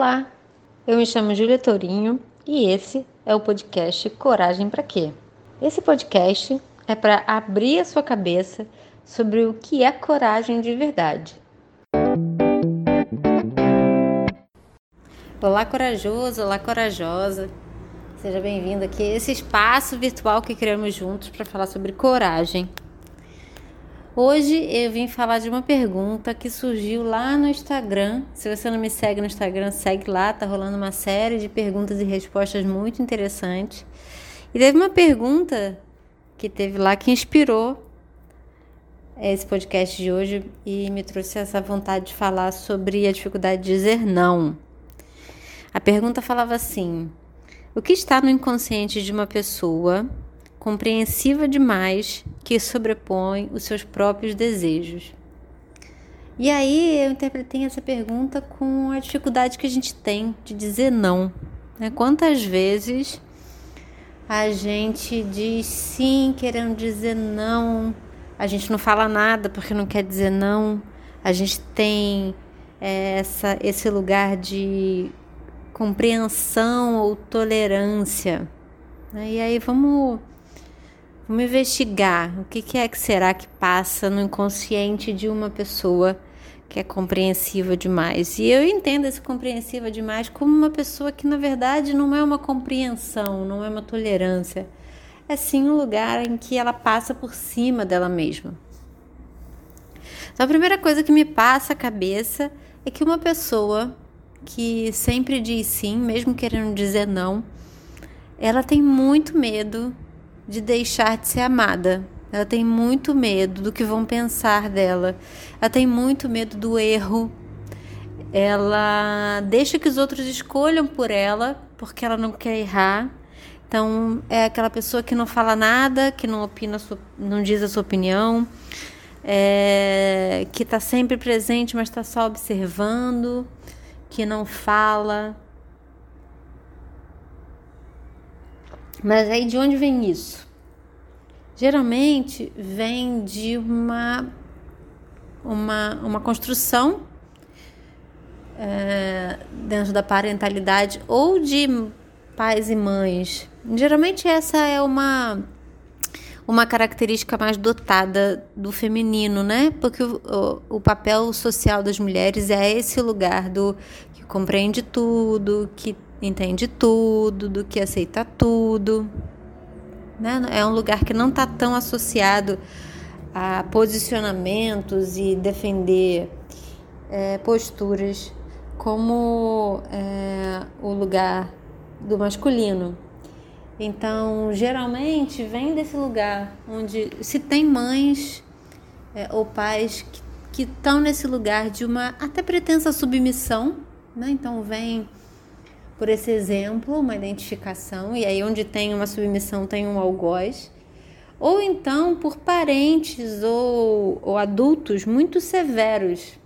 Olá, eu me chamo Júlia Tourinho e esse é o podcast Coragem para Quê? Esse podcast é para abrir a sua cabeça sobre o que é coragem de verdade. Olá, corajoso, olá, corajosa. Seja bem-vindo aqui a esse espaço virtual que criamos juntos para falar sobre coragem. Hoje eu vim falar de uma pergunta que surgiu lá no Instagram. Se você não me segue no Instagram, segue lá, tá rolando uma série de perguntas e respostas muito interessantes. E teve uma pergunta que teve lá que inspirou esse podcast de hoje e me trouxe essa vontade de falar sobre a dificuldade de dizer não. A pergunta falava assim: O que está no inconsciente de uma pessoa compreensiva demais que sobrepõe os seus próprios desejos. E aí eu interpretei essa pergunta com a dificuldade que a gente tem de dizer não. Né? Quantas vezes a gente diz sim querendo dizer não, a gente não fala nada porque não quer dizer não, a gente tem é, essa, esse lugar de compreensão ou tolerância. Né? E aí vamos Vamos investigar o que, que é que será que passa no inconsciente de uma pessoa que é compreensiva demais. E eu entendo esse compreensiva demais como uma pessoa que na verdade não é uma compreensão, não é uma tolerância. É sim um lugar em que ela passa por cima dela mesma. Então a primeira coisa que me passa a cabeça é que uma pessoa que sempre diz sim, mesmo querendo dizer não, ela tem muito medo de deixar de ser amada. Ela tem muito medo do que vão pensar dela. Ela tem muito medo do erro. Ela deixa que os outros escolham por ela, porque ela não quer errar. Então, é aquela pessoa que não fala nada, que não opina, não diz a sua opinião, é, que está sempre presente, mas está só observando, que não fala, Mas aí de onde vem isso? Geralmente vem de uma, uma, uma construção é, dentro da parentalidade ou de pais e mães. Geralmente essa é uma uma característica mais dotada do feminino, né? Porque o, o, o, papel social das mulheres é esse lugar do que compreende tudo, que entende tudo, do que aceita tudo. Né? É um lugar que não está tão associado a posicionamentos e defender é, posturas como é, o lugar do masculino. Então, geralmente vem desse lugar onde se tem mães é, ou pais que estão nesse lugar de uma até pretensa submissão, né? Então vem por esse exemplo, uma identificação, e aí onde tem uma submissão tem um algoz, ou então por parentes ou, ou adultos muito severos,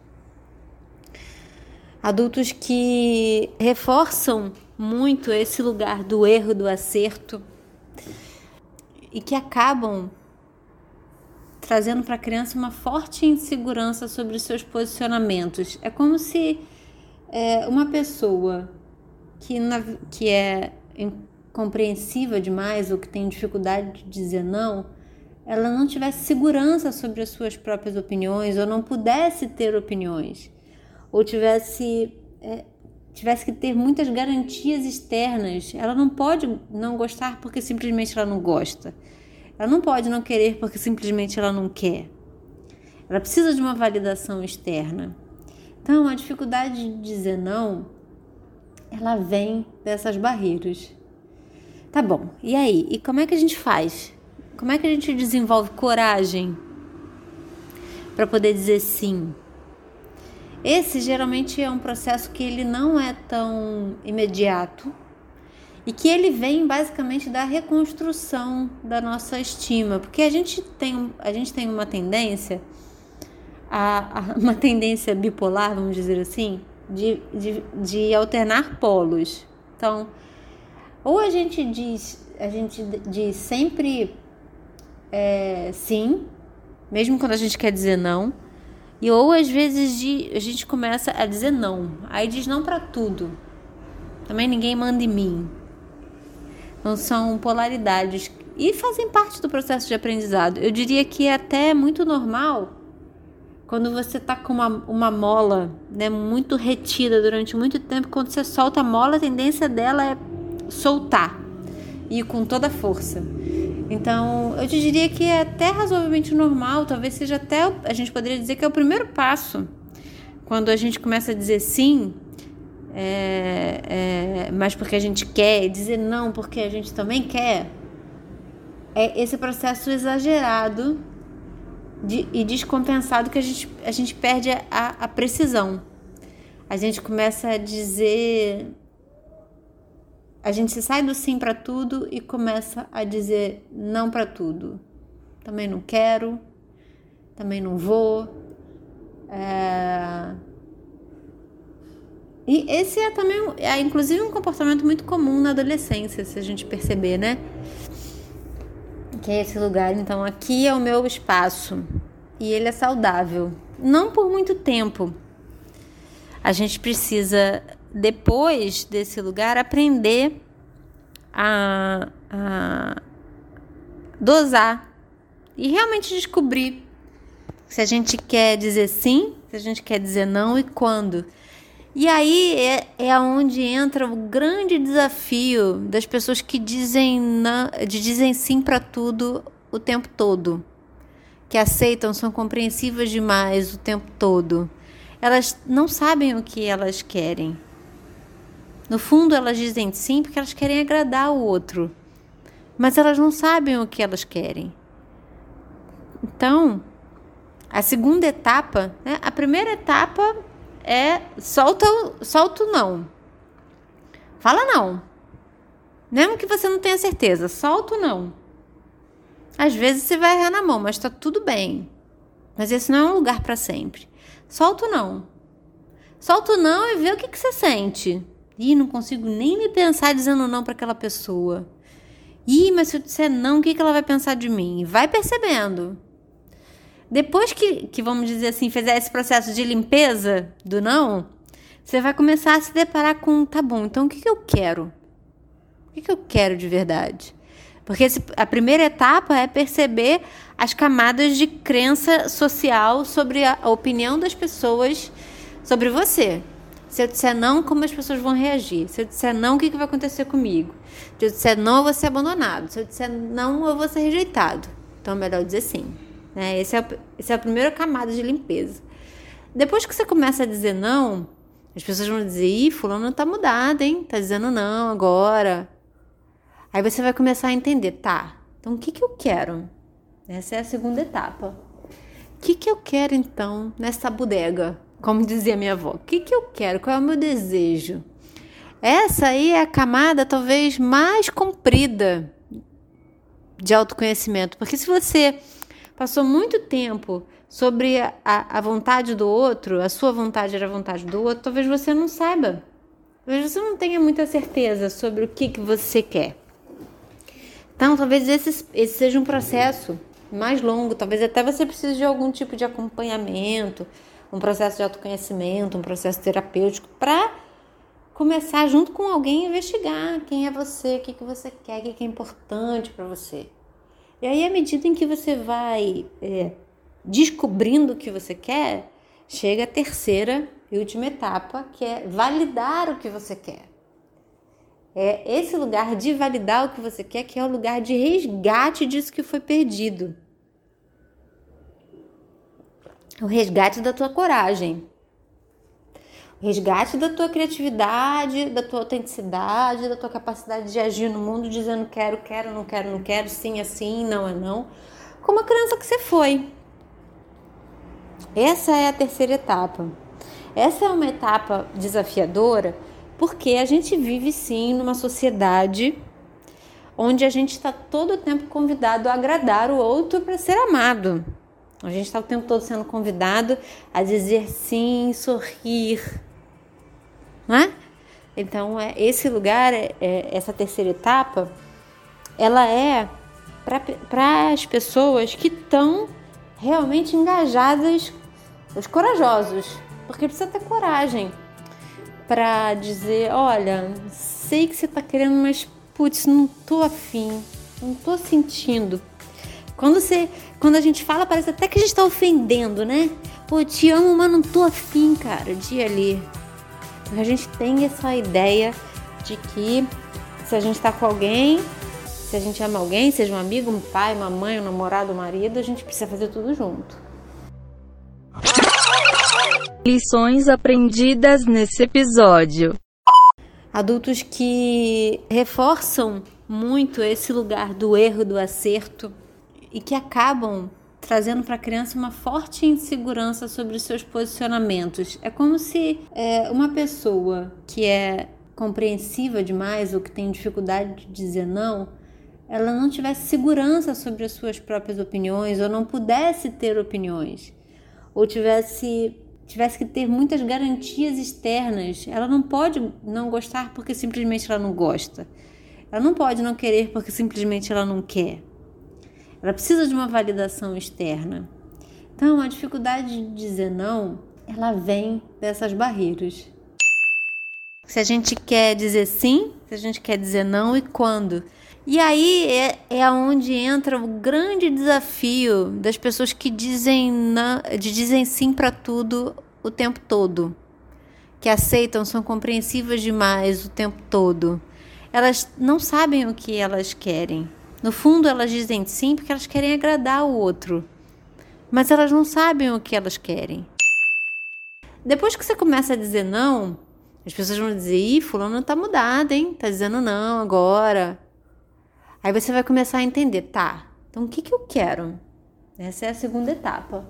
adultos que reforçam muito esse lugar do erro, do acerto, e que acabam trazendo para a criança uma forte insegurança sobre os seus posicionamentos. É como se é, uma pessoa que, na, que é incompreensiva demais ou que tem dificuldade de dizer não, ela não tivesse segurança sobre as suas próprias opiniões ou não pudesse ter opiniões ou tivesse é, tivesse que ter muitas garantias externas. Ela não pode não gostar porque simplesmente ela não gosta. Ela não pode não querer porque simplesmente ela não quer. Ela precisa de uma validação externa. Então, a dificuldade de dizer não ela vem dessas barreiras. Tá bom, e aí? E como é que a gente faz? Como é que a gente desenvolve coragem para poder dizer sim? Esse geralmente é um processo que ele não é tão imediato e que ele vem basicamente da reconstrução da nossa estima, porque a gente tem, a gente tem uma tendência, a, a uma tendência bipolar, vamos dizer assim, de, de, de alternar polos. Então, ou a gente diz, a gente diz sempre é, sim, mesmo quando a gente quer dizer não, e ou às vezes de, a gente começa a dizer não, aí diz não para tudo. também ninguém manda em mim. Então são polaridades e fazem parte do processo de aprendizado. Eu diria que é até muito normal quando você tá com uma, uma mola né, muito retida durante muito tempo, quando você solta a mola, a tendência dela é soltar e com toda a força. Então, eu te diria que é até razoavelmente normal, talvez seja até, a gente poderia dizer que é o primeiro passo. Quando a gente começa a dizer sim, é, é, mas porque a gente quer, e dizer não porque a gente também quer, é esse processo exagerado de, e descompensado que a gente, a gente perde a, a precisão. A gente começa a dizer. A gente sai do sim para tudo e começa a dizer não para tudo. Também não quero, também não vou. É... E esse é também, é, inclusive, um comportamento muito comum na adolescência, se a gente perceber, né? Que é esse lugar. Então, aqui é o meu espaço e ele é saudável. Não por muito tempo. A gente precisa, depois desse lugar, aprender a, a dosar e realmente descobrir se a gente quer dizer sim, se a gente quer dizer não e quando. E aí é, é onde entra o grande desafio das pessoas que dizem, não, dizem sim para tudo o tempo todo, que aceitam, são compreensivas demais o tempo todo. Elas não sabem o que elas querem. No fundo, elas dizem sim porque elas querem agradar o outro, mas elas não sabem o que elas querem. Então, a segunda etapa, né? a primeira etapa é solta, solta o não. Fala não. Mesmo que você não tenha certeza, solta o não. Às vezes você vai errar na mão, mas tá tudo bem. Mas esse não é um lugar para sempre. Solta o não. Solta o não e vê o que, que você sente. Ih, não consigo nem me pensar dizendo não para aquela pessoa. Ih, mas se eu disser não, o que, que ela vai pensar de mim? Vai percebendo. Depois que, que, vamos dizer assim, fizer esse processo de limpeza do não, você vai começar a se deparar com, tá bom, então o que, que eu quero? O que, que eu quero de verdade? Porque esse, a primeira etapa é perceber as camadas de crença social sobre a, a opinião das pessoas sobre você. Se eu disser não, como as pessoas vão reagir? Se eu disser não, o que, que vai acontecer comigo? Se eu disser não, eu vou ser abandonado. Se eu disser não, eu vou ser rejeitado. Então é melhor dizer sim. Né? Esse, é, esse é a primeira camada de limpeza. Depois que você começa a dizer não, as pessoas vão dizer, ih, fulano tá mudado, hein? Tá dizendo não agora. Aí você vai começar a entender, tá, então o que que eu quero? Essa é a segunda etapa. O que que eu quero então nessa bodega? Como dizia minha avó, o que que eu quero? Qual é o meu desejo? Essa aí é a camada talvez mais comprida de autoconhecimento, porque se você passou muito tempo sobre a, a vontade do outro, a sua vontade era a vontade do outro, talvez você não saiba. Talvez você não tenha muita certeza sobre o que, que você quer. Então, talvez esse, esse seja um processo mais longo, talvez até você precise de algum tipo de acompanhamento, um processo de autoconhecimento, um processo terapêutico para começar junto com alguém a investigar quem é você, o que, que você quer, o que, que é importante para você. E aí, à medida em que você vai é, descobrindo o que você quer, chega a terceira e última etapa, que é validar o que você quer. É esse lugar de validar o que você quer, que é o lugar de resgate disso que foi perdido. O resgate da tua coragem resgate da tua criatividade, da tua autenticidade, da tua capacidade de agir no mundo dizendo quero, quero, não quero, não quero, sim é sim, não é não, como a criança que você foi. Essa é a terceira etapa. Essa é uma etapa desafiadora porque a gente vive sim numa sociedade onde a gente está todo o tempo convidado a agradar o outro para ser amado. A gente está o tempo todo sendo convidado a dizer sim, sorrir, não é? Então, é, esse lugar, é, é, essa terceira etapa, ela é para as pessoas que estão realmente engajadas, os corajosos, porque precisa ter coragem. para dizer, olha, sei que você tá querendo, mas putz, não tô afim, não tô sentindo. Quando você, quando a gente fala, parece até que a gente tá ofendendo, né? Pô, te amo, mas não tô afim, cara, de ir ali. Porque a gente tem essa ideia de que se a gente tá com alguém, se a gente ama alguém, seja um amigo, um pai, uma mãe, um namorado, um marido, a gente precisa fazer tudo junto. Lições aprendidas nesse episódio. Adultos que reforçam muito esse lugar do erro, do acerto e que acabam trazendo para a criança uma forte insegurança sobre os seus posicionamentos. É como se é, uma pessoa que é compreensiva demais ou que tem dificuldade de dizer não, ela não tivesse segurança sobre as suas próprias opiniões ou não pudesse ter opiniões ou tivesse tivesse que ter muitas garantias externas. Ela não pode não gostar porque simplesmente ela não gosta. Ela não pode não querer porque simplesmente ela não quer. Ela precisa de uma validação externa. Então, a dificuldade de dizer não, ela vem dessas barreiras. Se a gente quer dizer sim, se a gente quer dizer não e quando. E aí é, é onde entra o grande desafio das pessoas que dizem, não, de dizem sim para tudo o tempo todo, que aceitam, são compreensivas demais o tempo todo. Elas não sabem o que elas querem. No fundo, elas dizem sim porque elas querem agradar o outro, mas elas não sabem o que elas querem. Depois que você começa a dizer não, as pessoas vão dizer: Ih, Fulano tá mudado, hein? Tá dizendo não agora. Aí você vai começar a entender: tá, então o que, que eu quero? Essa é a segunda etapa.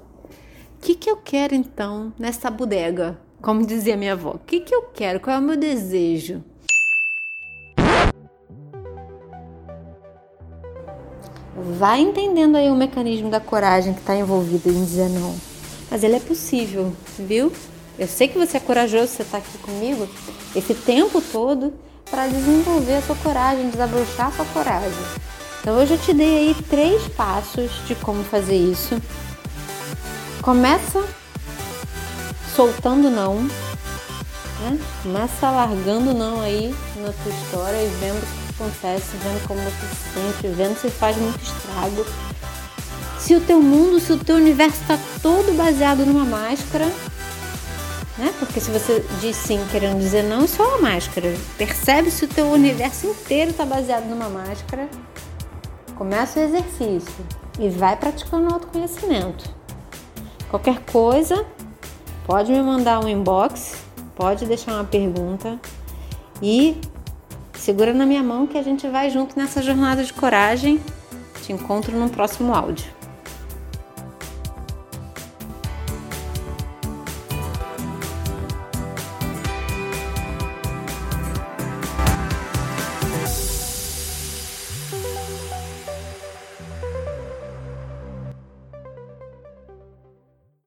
O que, que eu quero então nessa bodega? Como dizia minha avó: o que, que eu quero? Qual é o meu desejo? Vai entendendo aí o mecanismo da coragem que está envolvido em dizer não. Mas ele é possível, viu? Eu sei que você é corajoso, você está aqui comigo esse tempo todo para desenvolver a sua coragem, desabrochar a sua coragem. Então hoje eu te dei aí três passos de como fazer isso. Começa soltando não, né? Começa largando não aí na tua história e vendo acontece, vendo como você se sente, vendo se faz muito estrago. Se o teu mundo, se o teu universo está todo baseado numa máscara, né? Porque se você diz sim querendo dizer não, isso é uma máscara. Percebe se o teu universo inteiro está baseado numa máscara. Começa o exercício e vai praticando o autoconhecimento. Qualquer coisa, pode me mandar um inbox, pode deixar uma pergunta e Segura na minha mão que a gente vai junto nessa jornada de coragem. Te encontro no próximo áudio.